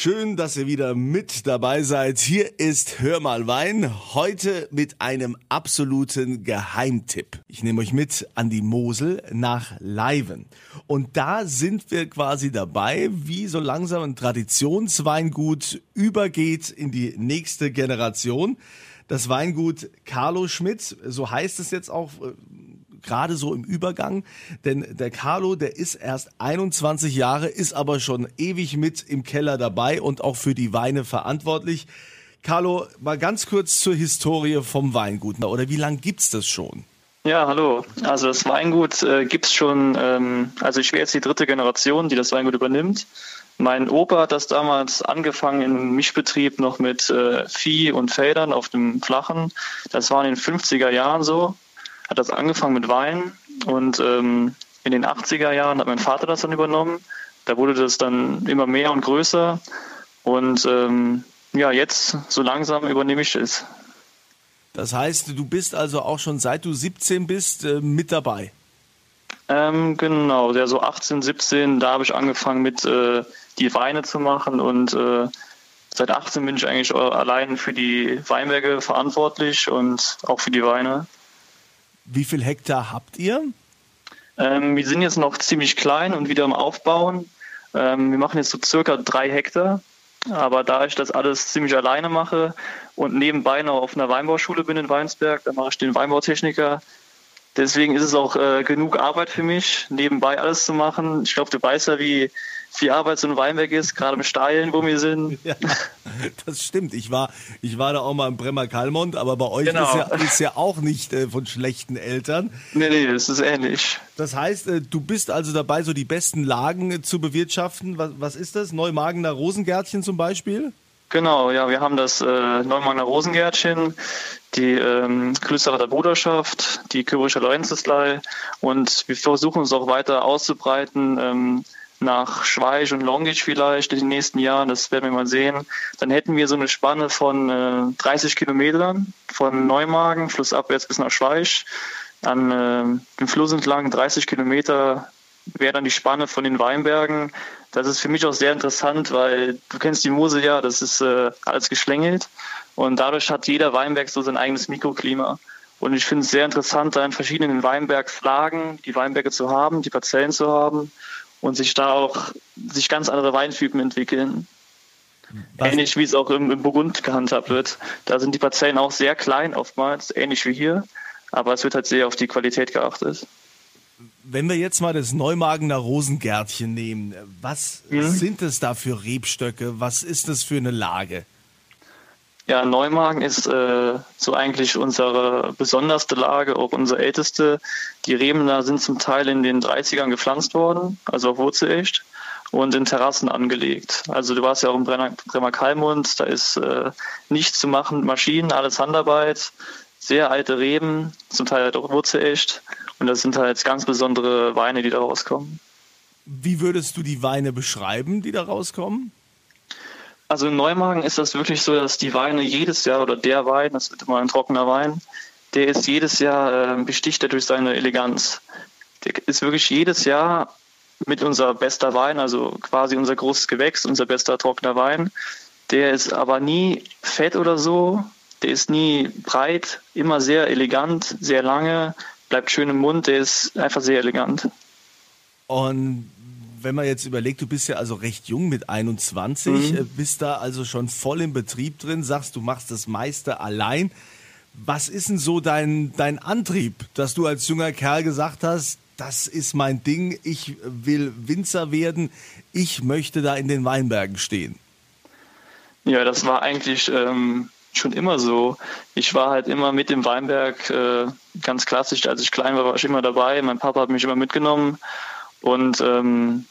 Schön, dass ihr wieder mit dabei seid. Hier ist Hör mal Wein. Heute mit einem absoluten Geheimtipp. Ich nehme euch mit an die Mosel nach Leiven. Und da sind wir quasi dabei, wie so langsam ein Traditionsweingut übergeht in die nächste Generation. Das Weingut Carlo Schmidt, so heißt es jetzt auch äh, gerade so im Übergang, denn der Carlo, der ist erst 21 Jahre, ist aber schon ewig mit im Keller dabei und auch für die Weine verantwortlich. Carlo, mal ganz kurz zur Historie vom Weingut. Oder wie lange gibt's das schon? Ja, hallo. Also das Weingut äh, gibt's schon, ähm, also ich wäre jetzt die dritte Generation, die das Weingut übernimmt. Mein Opa hat das damals angefangen im Mischbetrieb noch mit äh, Vieh und Feldern auf dem Flachen. Das war in den 50er Jahren so hat das angefangen mit Wein und ähm, in den 80er Jahren hat mein Vater das dann übernommen. Da wurde das dann immer mehr und größer und ähm, ja, jetzt so langsam übernehme ich es. Das heißt, du bist also auch schon seit du 17 bist äh, mit dabei? Ähm, genau, ja, so 18, 17, da habe ich angefangen mit äh, die Weine zu machen und äh, seit 18 bin ich eigentlich allein für die Weinberge verantwortlich und auch für die Weine. Wie viel Hektar habt ihr? Ähm, wir sind jetzt noch ziemlich klein und wieder am Aufbauen. Ähm, wir machen jetzt so circa drei Hektar. Aber da ich das alles ziemlich alleine mache und nebenbei noch auf einer Weinbauschule bin in Weinsberg, da mache ich den Weinbautechniker. Deswegen ist es auch äh, genug Arbeit für mich, nebenbei alles zu machen. Ich glaube, du weißt ja, wie viel Arbeit so ein Weinberg ist, gerade im Steilen, wo wir sind. Ja, das stimmt. Ich war, ich war da auch mal im Bremer Kalmont, aber bei euch genau. ist, ja, ist ja auch nicht äh, von schlechten Eltern. Nee, nee, das ist ähnlich. Das heißt, äh, du bist also dabei, so die besten Lagen äh, zu bewirtschaften. Was, was ist das? Neumagener Rosengärtchen zum Beispiel? Genau, ja, wir haben das äh, Neumagener Rosengärtchen, die ähm, Klösterer der Bruderschaft, die Kyrische Lorenzesleih und wir versuchen uns auch weiter auszubreiten. Ähm, nach Schweich und Longic vielleicht in den nächsten Jahren, das werden wir mal sehen, dann hätten wir so eine Spanne von äh, 30 Kilometern von Neumagen flussabwärts bis nach Schweich. An äh, dem Fluss entlang 30 Kilometer wäre dann die Spanne von den Weinbergen. Das ist für mich auch sehr interessant, weil du kennst die Mosel ja, das ist äh, alles geschlängelt und dadurch hat jeder Weinberg so sein eigenes Mikroklima. Und ich finde es sehr interessant, da in verschiedenen Weinbergslagen die Weinberge zu haben, die Parzellen zu haben und sich da auch sich ganz andere Weintypen entwickeln. Was? Ähnlich wie es auch im, im Burgund gehandhabt wird. Da sind die Parzellen auch sehr klein oftmals, ähnlich wie hier, aber es wird halt sehr auf die Qualität geachtet. Wenn wir jetzt mal das Neumagener Rosengärtchen nehmen, was mhm. sind es da für Rebstöcke? Was ist das für eine Lage? Ja, Neumagen ist äh, so eigentlich unsere besonderste Lage, auch unsere älteste. Die Reben da sind zum Teil in den 30ern gepflanzt worden, also auf Wurzelecht und in Terrassen angelegt. Also du warst ja auch im Bremer Kalmund, da ist äh, nichts zu machen Maschinen, alles Handarbeit, sehr alte Reben, zum Teil halt auch Wurzelecht und das sind halt ganz besondere Weine, die da rauskommen. Wie würdest du die Weine beschreiben, die da rauskommen? Also in Neumagen ist das wirklich so, dass die Weine jedes Jahr oder der Wein, das wird immer ein trockener Wein, der ist jedes Jahr äh, besticht durch seine Eleganz. Der ist wirklich jedes Jahr mit unser bester Wein, also quasi unser großes Gewächs, unser bester trockener Wein. Der ist aber nie fett oder so, der ist nie breit, immer sehr elegant, sehr lange, bleibt schön im Mund, der ist einfach sehr elegant. Und wenn man jetzt überlegt, du bist ja also recht jung mit 21, mhm. Äh, bist da also schon voll im Betrieb drin, sagst, du machst das meiste allein. Was ist denn so dein, dein Antrieb, dass du als junger Kerl gesagt hast, das ist mein Ding, ich will Winzer werden, ich möchte da in den Weinbergen stehen? Ja, das war eigentlich ähm, schon immer so. Ich war halt immer mit dem Weinberg äh, ganz klassisch. Als ich klein war, war ich immer dabei. Mein Papa hat mich immer mitgenommen. Und ähm,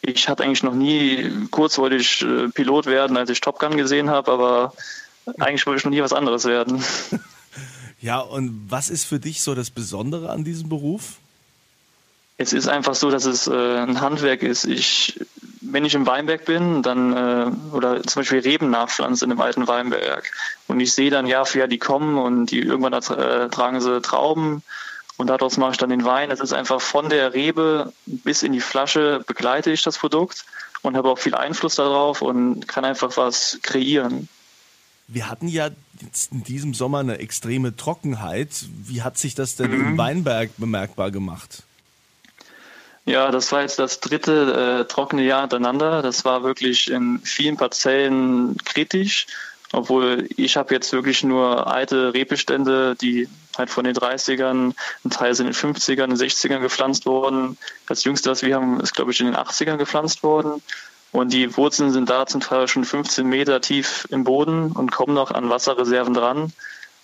ich hatte eigentlich noch nie, kurz wollte ich äh, Pilot werden, als ich Top Gun gesehen habe, aber eigentlich wollte ich noch nie was anderes werden. Ja, und was ist für dich so das Besondere an diesem Beruf? Es ist einfach so, dass es äh, ein Handwerk ist. Ich, wenn ich im Weinberg bin, dann äh, oder zum Beispiel Reben nachpflanze in einem alten Weinberg und ich sehe dann Jahr für Jahr, die kommen und die irgendwann äh, tragen sie Trauben und daraus mache ich dann den Wein. Es ist einfach von der Rebe bis in die Flasche begleite ich das Produkt und habe auch viel Einfluss darauf und kann einfach was kreieren. Wir hatten ja jetzt in diesem Sommer eine extreme Trockenheit. Wie hat sich das denn mhm. im Weinberg bemerkbar gemacht? Ja, das war jetzt das dritte äh, trockene Jahr hintereinander. Das war wirklich in vielen Parzellen kritisch, obwohl ich habe jetzt wirklich nur alte Rebestände, die halt von den 30ern, ein Teil sind in den 50ern, in den 60ern gepflanzt worden. Das jüngste, was wir haben, ist glaube ich in den 80ern gepflanzt worden. Und die Wurzeln sind da zum Teil schon 15 Meter tief im Boden und kommen noch an Wasserreserven dran.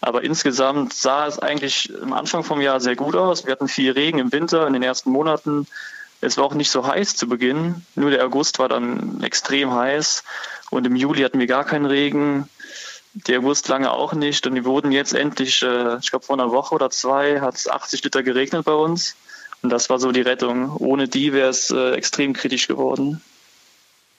Aber insgesamt sah es eigentlich am Anfang vom Jahr sehr gut aus. Wir hatten viel Regen im Winter in den ersten Monaten. Es war auch nicht so heiß zu Beginn. Nur der August war dann extrem heiß. Und im Juli hatten wir gar keinen Regen. Der August lange auch nicht. Und wir wurden jetzt endlich, äh, ich glaube vor einer Woche oder zwei, hat es 80 Liter geregnet bei uns. Und das war so die Rettung. Ohne die wäre es äh, extrem kritisch geworden.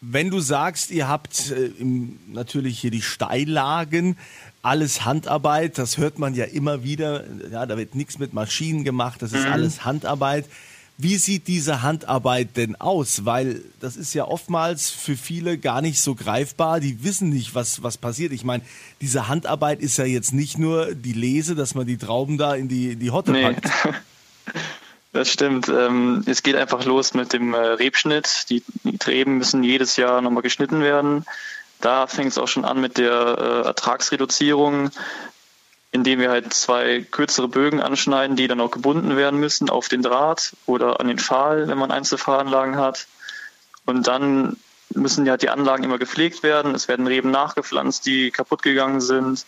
Wenn du sagst, ihr habt äh, im, natürlich hier die Steillagen, alles Handarbeit, das hört man ja immer wieder, ja, da wird nichts mit Maschinen gemacht, das ist mhm. alles Handarbeit. Wie sieht diese Handarbeit denn aus? Weil das ist ja oftmals für viele gar nicht so greifbar. Die wissen nicht, was, was passiert. Ich meine, diese Handarbeit ist ja jetzt nicht nur die Lese, dass man die Trauben da in die, die Hotte nee. packt. Das stimmt. Ähm, es geht einfach los mit dem äh, Rebschnitt. Die, die Reben müssen jedes Jahr nochmal geschnitten werden. Da fängt es auch schon an mit der äh, Ertragsreduzierung, indem wir halt zwei kürzere Bögen anschneiden, die dann auch gebunden werden müssen auf den Draht oder an den Pfahl, wenn man Einzelfahranlagen hat. Und dann müssen ja die Anlagen immer gepflegt werden. Es werden Reben nachgepflanzt, die kaputt gegangen sind.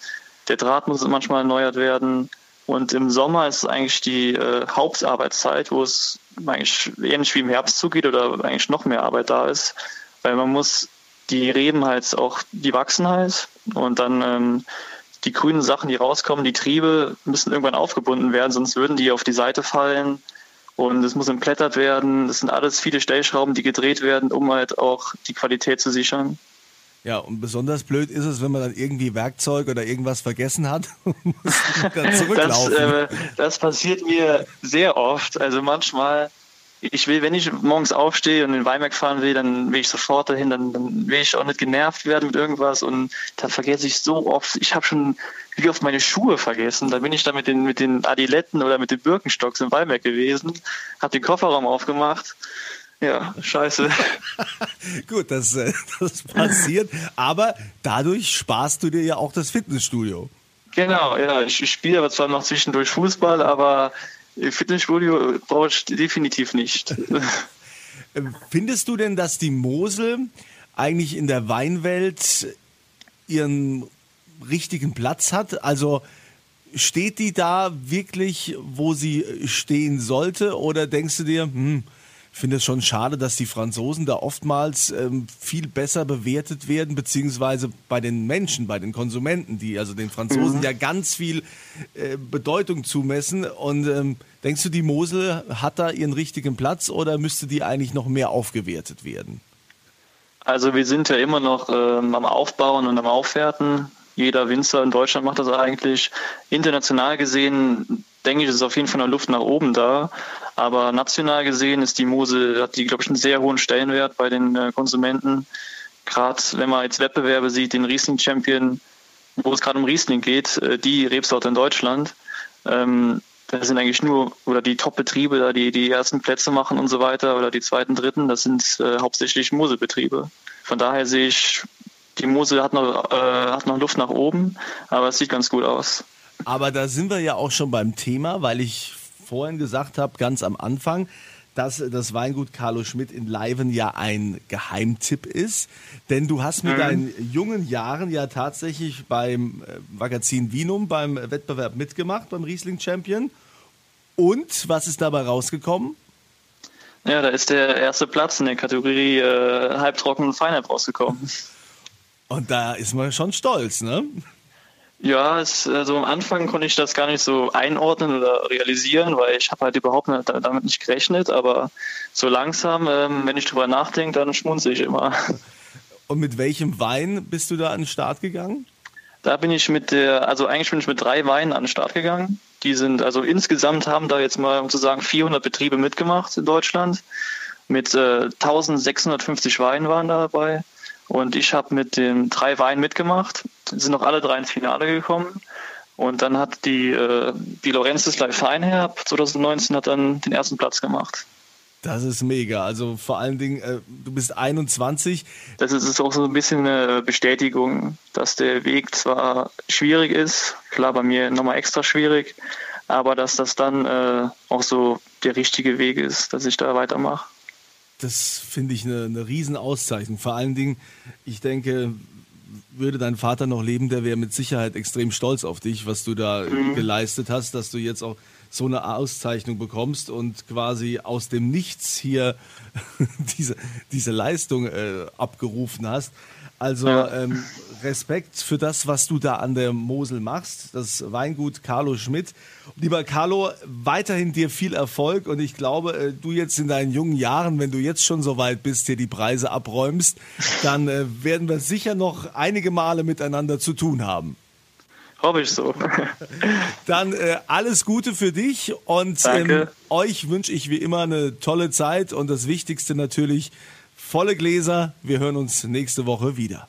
Der Draht muss manchmal erneuert werden. Und im Sommer ist eigentlich die äh, Hauptarbeitszeit, wo es eigentlich ähnlich wie im Herbst zugeht oder eigentlich noch mehr Arbeit da ist, weil man muss die Reben halt auch, die wachsen halt und dann ähm, die grünen Sachen, die rauskommen, die Triebe müssen irgendwann aufgebunden werden, sonst würden die auf die Seite fallen und es muss entblättert werden. Das sind alles viele Stellschrauben, die gedreht werden, um halt auch die Qualität zu sichern. Ja, und besonders blöd ist es, wenn man dann irgendwie Werkzeug oder irgendwas vergessen hat und muss dann zurücklaufen. Das, äh, das passiert mir sehr oft. Also manchmal ich will, wenn ich morgens aufstehe und in den Weinberg fahren will, dann will ich sofort dahin, dann, dann will ich auch nicht genervt werden mit irgendwas und da vergesse ich so oft, ich habe schon wie oft meine Schuhe vergessen, da bin ich da mit den, mit den Adiletten oder mit den Birkenstocks im Weinberg gewesen, habe den Kofferraum aufgemacht ja, scheiße. Gut, das, äh, das passiert. Aber dadurch sparst du dir ja auch das Fitnessstudio. Genau, ja. Ich spiele aber zwar noch zwischendurch Fußball, aber Fitnessstudio brauche ich definitiv nicht. Findest du denn, dass die Mosel eigentlich in der Weinwelt ihren richtigen Platz hat? Also steht die da wirklich, wo sie stehen sollte? Oder denkst du dir, hm, finde es schon schade, dass die Franzosen da oftmals ähm, viel besser bewertet werden, beziehungsweise bei den Menschen, bei den Konsumenten, die also den Franzosen mhm. ja ganz viel äh, Bedeutung zumessen. Und ähm, denkst du, die Mosel hat da ihren richtigen Platz oder müsste die eigentlich noch mehr aufgewertet werden? Also wir sind ja immer noch ähm, am Aufbauen und am Aufwerten. Jeder Winzer in Deutschland macht das eigentlich. International gesehen denke ich, ist auf jeden Fall eine Luft nach oben da. Aber national gesehen ist die Mosel, hat die, glaube ich, einen sehr hohen Stellenwert bei den äh, Konsumenten. Gerade wenn man jetzt Wettbewerbe sieht, den Riesling Champion, wo es gerade um Riesling geht, äh, die Rebsorte in Deutschland. Ähm, das sind eigentlich nur, oder die Top-Betriebe, da die die ersten Plätze machen und so weiter, oder die zweiten, dritten, das sind äh, hauptsächlich Moselbetriebe. Von daher sehe ich, die Mosel hat noch, äh, hat noch Luft nach oben, aber es sieht ganz gut aus. Aber da sind wir ja auch schon beim Thema, weil ich vorhin gesagt habe, ganz am Anfang, dass das Weingut Carlo Schmidt in Leiven ja ein Geheimtipp ist. Denn du hast mit deinen jungen Jahren ja tatsächlich beim äh, Magazin Vinum beim Wettbewerb mitgemacht, beim Riesling Champion. Und was ist dabei rausgekommen? Ja, da ist der erste Platz in der Kategorie äh, Halbtrocken und Feinheit rausgekommen. Und da ist man schon stolz, ne? Ja, es, also am Anfang konnte ich das gar nicht so einordnen oder realisieren, weil ich habe halt überhaupt nicht, damit nicht gerechnet. Aber so langsam, ähm, wenn ich drüber nachdenke, dann schmunze ich immer. Und mit welchem Wein bist du da an den Start gegangen? Da bin ich mit der, also eigentlich bin ich mit drei Weinen an den Start gegangen. Die sind, also insgesamt haben da jetzt mal, um zu sagen, 400 Betriebe mitgemacht in Deutschland. mit äh, 1650 Weinen waren dabei. Und ich habe mit den drei Weinen mitgemacht, sind noch alle drei ins Finale gekommen. Und dann hat die, äh, die Lorenzisleih Feinherb 2019 hat dann den ersten Platz gemacht. Das ist mega. Also vor allen Dingen, äh, du bist 21. Das ist, ist auch so ein bisschen eine Bestätigung, dass der Weg zwar schwierig ist, klar bei mir nochmal extra schwierig, aber dass das dann äh, auch so der richtige Weg ist, dass ich da weitermache. Das finde ich eine, eine Riesenauszeichnung. Vor allen Dingen, ich denke, würde dein Vater noch leben, der wäre mit Sicherheit extrem stolz auf dich, was du da mhm. geleistet hast, dass du jetzt auch so eine Auszeichnung bekommst und quasi aus dem Nichts hier diese, diese Leistung äh, abgerufen hast. Also ja. ähm, Respekt für das, was du da an der Mosel machst, das Weingut Carlo Schmidt. Lieber Carlo, weiterhin dir viel Erfolg und ich glaube, äh, du jetzt in deinen jungen Jahren, wenn du jetzt schon so weit bist, hier die Preise abräumst, dann äh, werden wir sicher noch einige Male miteinander zu tun haben. Hoffe ich so. Dann äh, alles Gute für dich und ähm, euch wünsche ich wie immer eine tolle Zeit und das Wichtigste natürlich volle Gläser. Wir hören uns nächste Woche wieder.